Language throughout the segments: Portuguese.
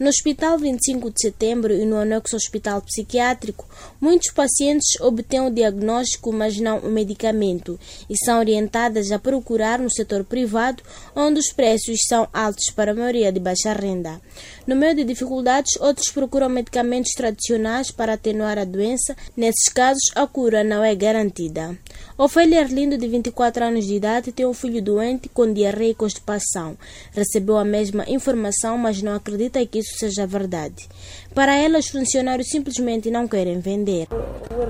No Hospital 25 de Setembro e no anexo Hospital Psiquiátrico, muitos pacientes obtêm o diagnóstico, mas não o medicamento, e são orientadas a procurar no setor privado, onde os preços são altos para a maioria de baixa renda. No meio de dificuldades, outros procuram medicamentos tradicionais para atenuar a doença. Nesses casos, a cura não é garantida. Ofélia Arlindo, de 24 anos de idade, tem um filho doente com diarreia e constipação. Recebeu a mesma informação, mas não acredita que isso seja verdade. Para ela, os funcionários simplesmente não querem vender.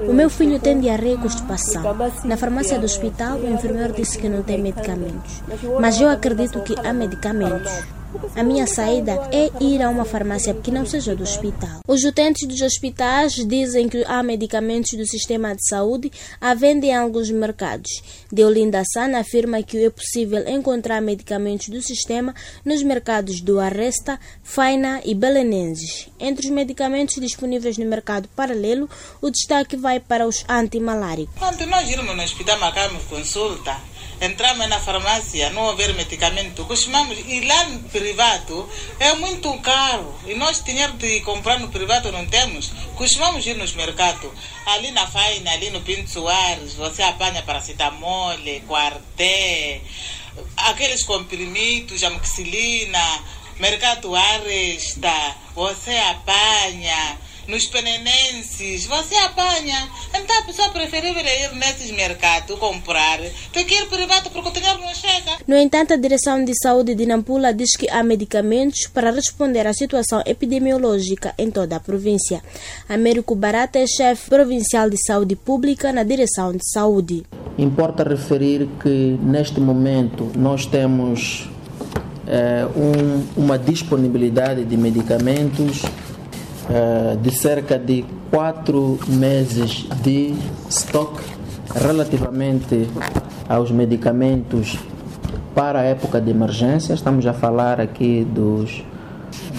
O meu filho tem diarreia e constipação. Na farmácia do hospital, o enfermeiro disse que não tem medicamentos. Mas eu acredito que há medicamentos. A minha saída é ir a uma farmácia que não seja do hospital. Os utentes dos hospitais dizem que há medicamentos do sistema de saúde à venda em alguns mercados. Deolinda Sana afirma que é possível encontrar medicamentos do sistema nos mercados do Arresta, Faina e Belenenses. Entre os medicamentos disponíveis no mercado paralelo, o destaque vai para os antimaláricos. Quando nós irmos no hospital marcarmos consulta, entramos na farmácia, não houver medicamento, costumamos ir lá privado, é muito caro. E nós dinheiro de comprar no privado não temos, costumamos ir nos mercados. Ali na Faina, ali no Pinto Soares, você apanha paracetamol, quarté, aqueles comprimidos, amoxicilina, mercado Aresta, você apanha nos penenenses, você apanha. Então a pessoa preferível ir nesses mercados comprar do que ir privado porque o dinheiro não chega. No entanto, a Direção de Saúde de Nampula diz que há medicamentos para responder à situação epidemiológica em toda a província. Américo Barata é chefe provincial de saúde pública na Direção de Saúde. Importa referir que neste momento nós temos é, um, uma disponibilidade de medicamentos uh, de cerca de quatro meses de estoque relativamente aos medicamentos para a época de emergência. Estamos a falar aqui dos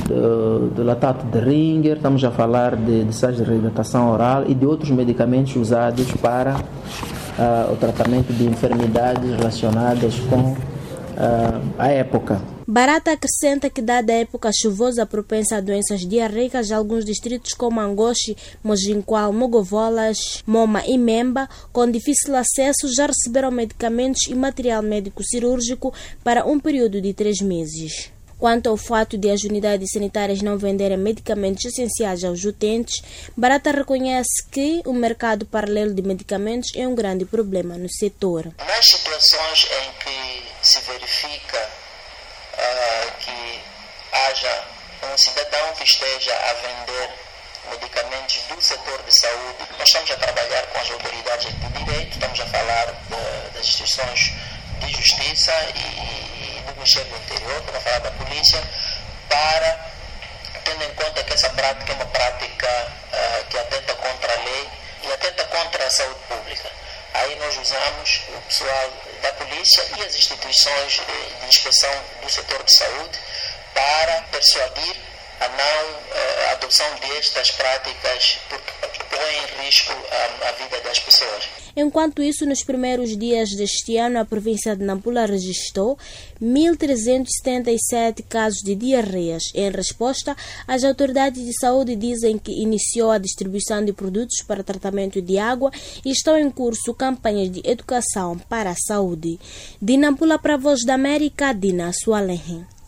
do, do latato de Ringer, estamos a falar de, de sais de reidratação oral e de outros medicamentos usados para uh, o tratamento de enfermidades relacionadas com uh, a época. Barata acrescenta que, dada a época chuvosa propensa a doenças diarreicas, alguns distritos como Angoche, Mojinqual, Mogovolas, Moma e Memba, com difícil acesso, já receberam medicamentos e material médico cirúrgico para um período de três meses. Quanto ao fato de as unidades sanitárias não venderem medicamentos essenciais aos utentes, Barata reconhece que o mercado paralelo de medicamentos é um grande problema no setor. Nas situações em que se verifica uh, que haja um cidadão que esteja a vender medicamentos do setor de saúde. Nós estamos a trabalhar com as autoridades de direito, estamos a falar de, das instituições de justiça e, e do Ministério do Interior, estamos a falar da polícia, para, tendo em conta que essa prática é uma prática uh, que atenta contra a lei e atenta contra a saúde pública. Aí nós usamos o pessoal da polícia e as instituições de inspeção do setor de saúde para persuadir a não eh, a adoção destas práticas porque põe em risco a, a vida das pessoas. Enquanto isso, nos primeiros dias deste ano, a província de Nampula registrou 1.377 casos de diarreias. Em resposta, as autoridades de saúde dizem que iniciou a distribuição de produtos para tratamento de água e estão em curso campanhas de educação para a saúde. De Nampula para a Voz da América, Dina Sualenhen.